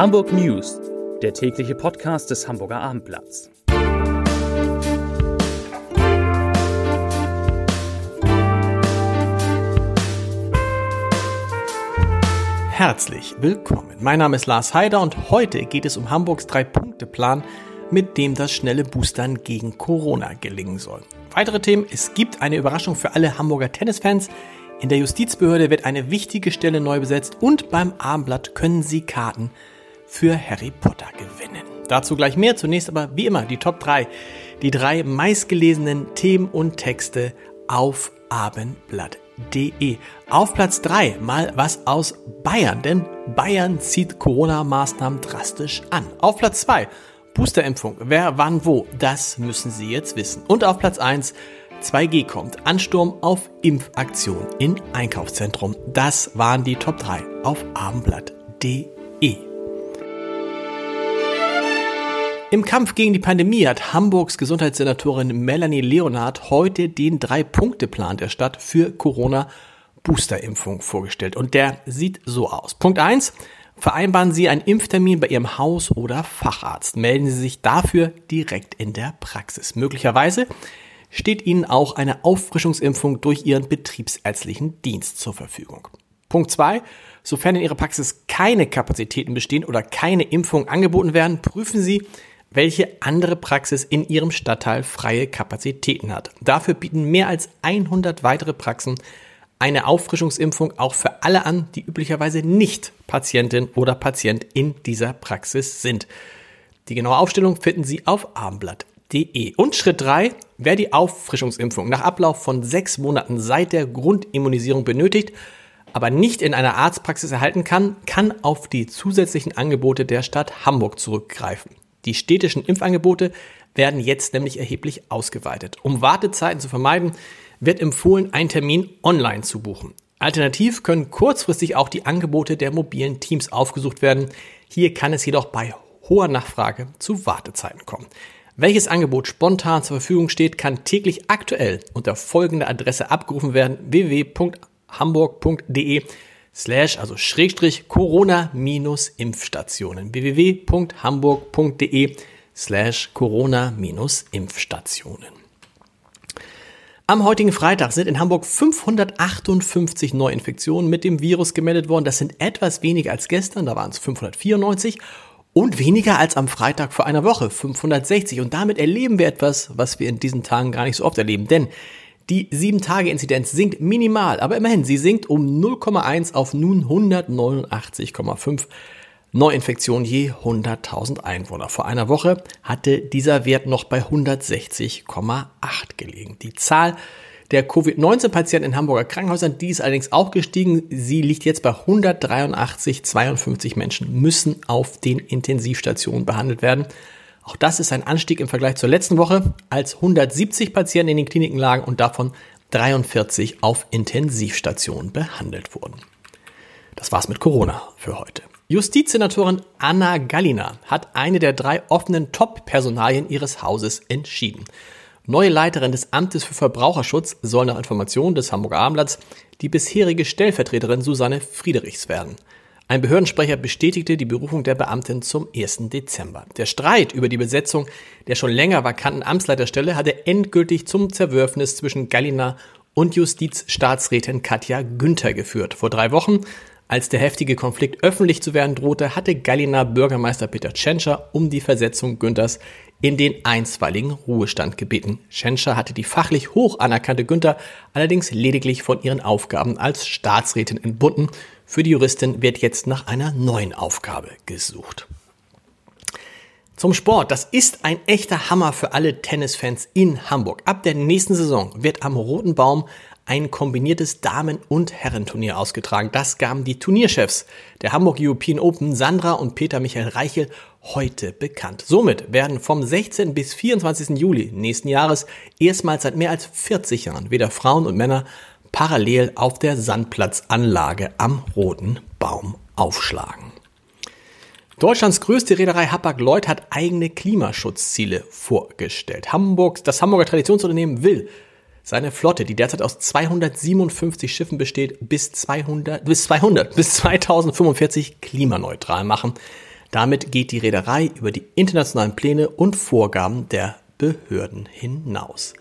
Hamburg News, der tägliche Podcast des Hamburger Abendblatts. Herzlich willkommen. Mein Name ist Lars Heider und heute geht es um Hamburgs Drei-Punkte-Plan, mit dem das schnelle Boostern gegen Corona gelingen soll. Weitere Themen, es gibt eine Überraschung für alle Hamburger Tennisfans. In der Justizbehörde wird eine wichtige Stelle neu besetzt und beim Abendblatt können Sie Karten für Harry Potter gewinnen. Dazu gleich mehr. Zunächst aber wie immer die Top 3. Die drei meistgelesenen Themen und Texte auf abendblatt.de. Auf Platz 3 mal was aus Bayern, denn Bayern zieht Corona-Maßnahmen drastisch an. Auf Platz 2 Boosterimpfung. Wer, wann, wo, das müssen Sie jetzt wissen. Und auf Platz 1 2G kommt. Ansturm auf Impfaktion in Einkaufszentrum. Das waren die Top 3 auf abendblatt.de. Im Kampf gegen die Pandemie hat Hamburgs Gesundheitssenatorin Melanie Leonard heute den Drei-Punkte-Plan der Stadt für Corona-Boosterimpfung vorgestellt. Und der sieht so aus. Punkt 1. Vereinbaren Sie einen Impftermin bei Ihrem Haus- oder Facharzt. Melden Sie sich dafür direkt in der Praxis. Möglicherweise steht Ihnen auch eine Auffrischungsimpfung durch Ihren betriebsärztlichen Dienst zur Verfügung. Punkt 2. Sofern in Ihrer Praxis keine Kapazitäten bestehen oder keine Impfungen angeboten werden, prüfen Sie, welche andere Praxis in Ihrem Stadtteil freie Kapazitäten hat. Dafür bieten mehr als 100 weitere Praxen eine Auffrischungsimpfung auch für alle an, die üblicherweise nicht Patientin oder Patient in dieser Praxis sind. Die genaue Aufstellung finden Sie auf abendblatt.de. Und Schritt 3, wer die Auffrischungsimpfung nach Ablauf von sechs Monaten seit der Grundimmunisierung benötigt, aber nicht in einer Arztpraxis erhalten kann, kann auf die zusätzlichen Angebote der Stadt Hamburg zurückgreifen. Die städtischen Impfangebote werden jetzt nämlich erheblich ausgeweitet. Um Wartezeiten zu vermeiden, wird empfohlen, einen Termin online zu buchen. Alternativ können kurzfristig auch die Angebote der mobilen Teams aufgesucht werden. Hier kann es jedoch bei hoher Nachfrage zu Wartezeiten kommen. Welches Angebot spontan zur Verfügung steht, kann täglich aktuell unter folgender Adresse abgerufen werden: www.hamburg.de slash, also Schrägstrich Corona-Impfstationen. www.hamburg.de slash Corona-Impfstationen. Am heutigen Freitag sind in Hamburg 558 Neuinfektionen mit dem Virus gemeldet worden. Das sind etwas weniger als gestern, da waren es 594 und weniger als am Freitag vor einer Woche, 560. Und damit erleben wir etwas, was wir in diesen Tagen gar nicht so oft erleben. Denn die 7-Tage-Inzidenz sinkt minimal, aber immerhin, sie sinkt um 0,1 auf nun 189,5 Neuinfektionen je 100.000 Einwohner. Vor einer Woche hatte dieser Wert noch bei 160,8 gelegen. Die Zahl der Covid-19-Patienten in Hamburger Krankenhäusern, die ist allerdings auch gestiegen. Sie liegt jetzt bei 183, 52 Menschen müssen auf den Intensivstationen behandelt werden. Auch das ist ein Anstieg im Vergleich zur letzten Woche, als 170 Patienten in den Kliniken lagen und davon 43 auf Intensivstationen behandelt wurden. Das war's mit Corona für heute. Justizsenatorin Anna Gallina hat eine der drei offenen Top-Personalien ihres Hauses entschieden. Neue Leiterin des Amtes für Verbraucherschutz soll nach Informationen des Hamburger Abendblatts die bisherige Stellvertreterin Susanne Friedrichs werden. Ein Behördensprecher bestätigte die Berufung der Beamtin zum 1. Dezember. Der Streit über die Besetzung der schon länger vakanten Amtsleiterstelle hatte endgültig zum Zerwürfnis zwischen Gallina und Justizstaatsrätin Katja Günther geführt. Vor drei Wochen als der heftige Konflikt öffentlich zu werden drohte, hatte Galliner Bürgermeister Peter Tschentscher um die Versetzung Günthers in den einstweiligen Ruhestand gebeten. Tschentscher hatte die fachlich hoch anerkannte Günther allerdings lediglich von ihren Aufgaben als Staatsrätin entbunden. Für die Juristin wird jetzt nach einer neuen Aufgabe gesucht. Zum Sport. Das ist ein echter Hammer für alle Tennisfans in Hamburg. Ab der nächsten Saison wird am Roten Baum ein kombiniertes Damen- und Herrenturnier ausgetragen. Das gaben die Turnierchefs der Hamburg European Open, Sandra und Peter Michael Reichel, heute bekannt. Somit werden vom 16. bis 24. Juli nächsten Jahres erstmals seit mehr als 40 Jahren weder Frauen und Männer parallel auf der Sandplatzanlage am Roten Baum aufschlagen. Deutschlands größte Reederei Hapag-Lloyd hat eigene Klimaschutzziele vorgestellt. Hamburg, das Hamburger Traditionsunternehmen will seine Flotte, die derzeit aus 257 Schiffen besteht, bis 200, bis 200, bis 2045 klimaneutral machen. Damit geht die Reederei über die internationalen Pläne und Vorgaben der Behörden hinaus.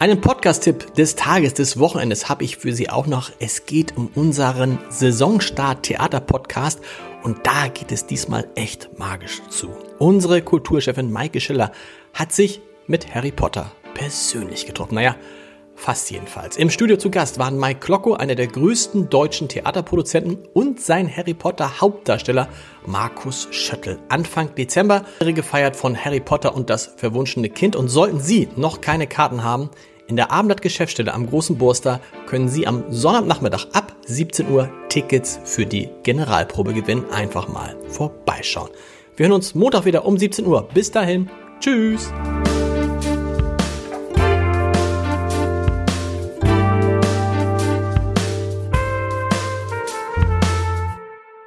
Einen Podcast-Tipp des Tages, des Wochenendes habe ich für Sie auch noch. Es geht um unseren Saisonstart Theater-Podcast und da geht es diesmal echt magisch zu. Unsere Kulturchefin Maike Schiller hat sich mit Harry Potter persönlich getroffen. Naja, Fast jedenfalls. Im Studio zu Gast waren Mike Klocko, einer der größten deutschen Theaterproduzenten, und sein Harry Potter Hauptdarsteller Markus Schöttl. Anfang Dezember gefeiert von Harry Potter und das verwunschene Kind. Und sollten Sie noch keine Karten haben, in der Abendblatt-Geschäftsstelle am Großen Burster können Sie am Sonnabendnachmittag ab 17 Uhr Tickets für die Generalprobe gewinnen. Einfach mal vorbeischauen. Wir hören uns Montag wieder um 17 Uhr. Bis dahin. Tschüss.